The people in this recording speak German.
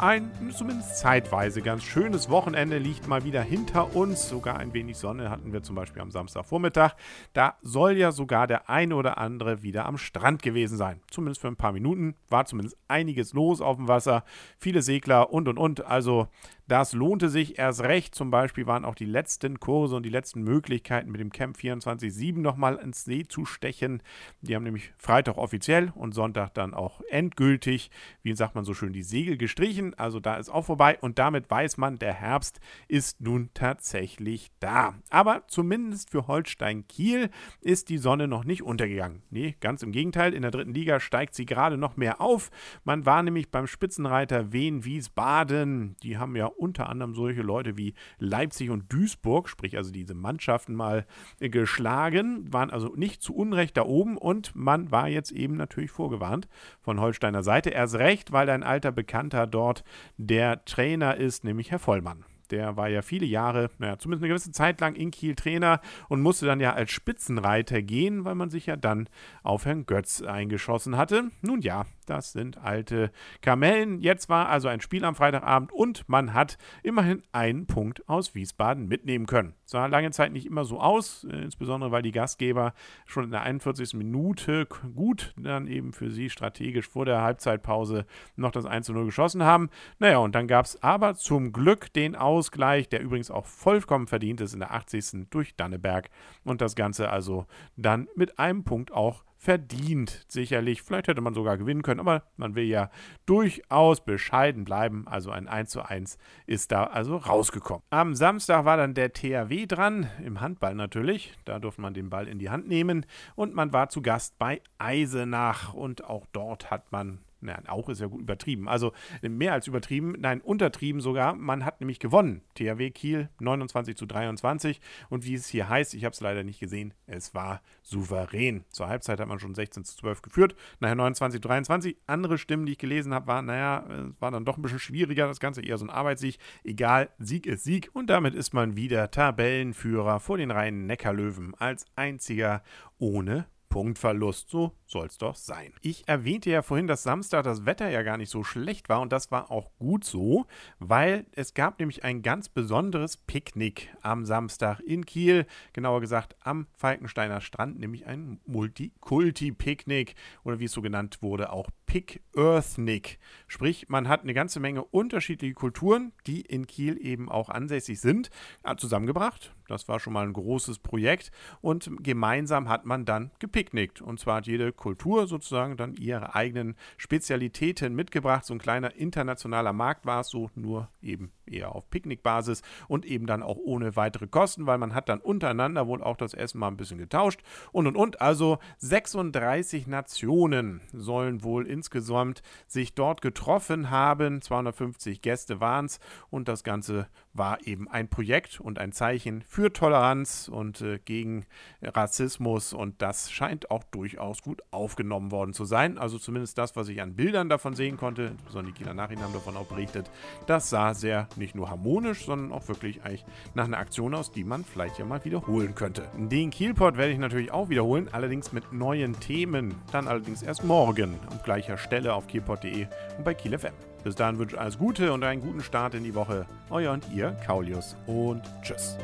Ein zumindest zeitweise ganz schönes Wochenende liegt mal wieder hinter uns. Sogar ein wenig Sonne hatten wir zum Beispiel am Samstagvormittag. Da soll ja sogar der eine oder andere wieder am Strand gewesen sein. Zumindest für ein paar Minuten war zumindest einiges los auf dem Wasser. Viele Segler und und und. Also das lohnte sich erst recht. Zum Beispiel waren auch die letzten Kurse und die letzten Möglichkeiten mit dem Camp 24-7 nochmal ins See zu stechen. Die haben nämlich Freitag offiziell und Sonntag dann auch endgültig, wie sagt man so schön, die Segel gestrichen. Also da ist auch vorbei und damit weiß man, der Herbst ist nun tatsächlich da. Aber zumindest für Holstein Kiel ist die Sonne noch nicht untergegangen. Nee, ganz im Gegenteil. In der dritten Liga steigt sie gerade noch mehr auf. Man war nämlich beim Spitzenreiter Wien-Wiesbaden. Die haben ja unter anderem solche Leute wie Leipzig und Duisburg, sprich also diese Mannschaften mal geschlagen, waren also nicht zu Unrecht da oben und man war jetzt eben natürlich vorgewarnt von Holsteiner Seite. Erst recht, weil ein alter Bekannter dort der Trainer ist, nämlich Herr Vollmann. Der war ja viele Jahre, naja, zumindest eine gewisse Zeit lang in Kiel Trainer und musste dann ja als Spitzenreiter gehen, weil man sich ja dann auf Herrn Götz eingeschossen hatte. Nun ja, das sind alte Kamellen. Jetzt war also ein Spiel am Freitagabend und man hat immerhin einen Punkt aus Wiesbaden mitnehmen können. Sah lange Zeit nicht immer so aus, äh, insbesondere weil die Gastgeber schon in der 41. Minute gut dann eben für sie strategisch vor der Halbzeitpause noch das 1 0 geschossen haben. Naja, und dann gab es aber zum Glück den Ausgleich, der übrigens auch vollkommen verdient ist in der 80. durch Danneberg. Und das Ganze also dann mit einem Punkt auch verdient, sicherlich. Vielleicht hätte man sogar gewinnen können, aber man will ja durchaus bescheiden bleiben. Also ein 1 zu 1 ist da also rausgekommen. Am Samstag war dann der THW dran, im Handball natürlich. Da durfte man den Ball in die Hand nehmen und man war zu Gast bei Eisenach und auch dort hat man Nein, auch ist ja gut übertrieben. Also mehr als übertrieben, nein, untertrieben sogar. Man hat nämlich gewonnen. THW Kiel 29 zu 23. Und wie es hier heißt, ich habe es leider nicht gesehen, es war souverän. Zur Halbzeit hat man schon 16 zu 12 geführt. Nachher 29 zu 23. Andere Stimmen, die ich gelesen habe, waren, naja, es war dann doch ein bisschen schwieriger. Das Ganze eher so ein Arbeitssieg. Egal, Sieg ist Sieg. Und damit ist man wieder Tabellenführer vor den Rhein Neckarlöwen als einziger ohne Punktverlust. So soll es doch sein. Ich erwähnte ja vorhin, dass Samstag das Wetter ja gar nicht so schlecht war und das war auch gut so, weil es gab nämlich ein ganz besonderes Picknick am Samstag in Kiel, genauer gesagt am Falkensteiner Strand, nämlich ein Multikulti-Picknick oder wie es so genannt wurde, auch Pick-Earthnick. Sprich, man hat eine ganze Menge unterschiedliche Kulturen, die in Kiel eben auch ansässig sind, äh, zusammengebracht. Das war schon mal ein großes Projekt und gemeinsam hat man dann gepicknickt. Und zwar hat jede Kultur sozusagen dann ihre eigenen Spezialitäten mitgebracht. So ein kleiner internationaler Markt war es so, nur eben eher auf Picknickbasis und eben dann auch ohne weitere Kosten, weil man hat dann untereinander wohl auch das Essen mal ein bisschen getauscht und und und. Also 36 Nationen sollen wohl insgesamt sich dort getroffen haben. 250 Gäste waren es und das Ganze war eben ein Projekt und ein Zeichen für Toleranz und äh, gegen Rassismus und das scheint auch durchaus gut aufgenommen worden zu sein. Also zumindest das, was ich an Bildern davon sehen konnte, insbesondere die Kieler Nachrichten haben davon auch berichtet, das sah sehr nicht nur harmonisch, sondern auch wirklich eigentlich nach einer Aktion aus, die man vielleicht ja mal wiederholen könnte. Den Kielport werde ich natürlich auch wiederholen, allerdings mit neuen Themen. Dann allerdings erst morgen an gleicher Stelle auf kielport.de und bei Kiel FM. Bis dahin wünsche ich alles Gute und einen guten Start in die Woche. Euer und ihr, Kaulius und tschüss.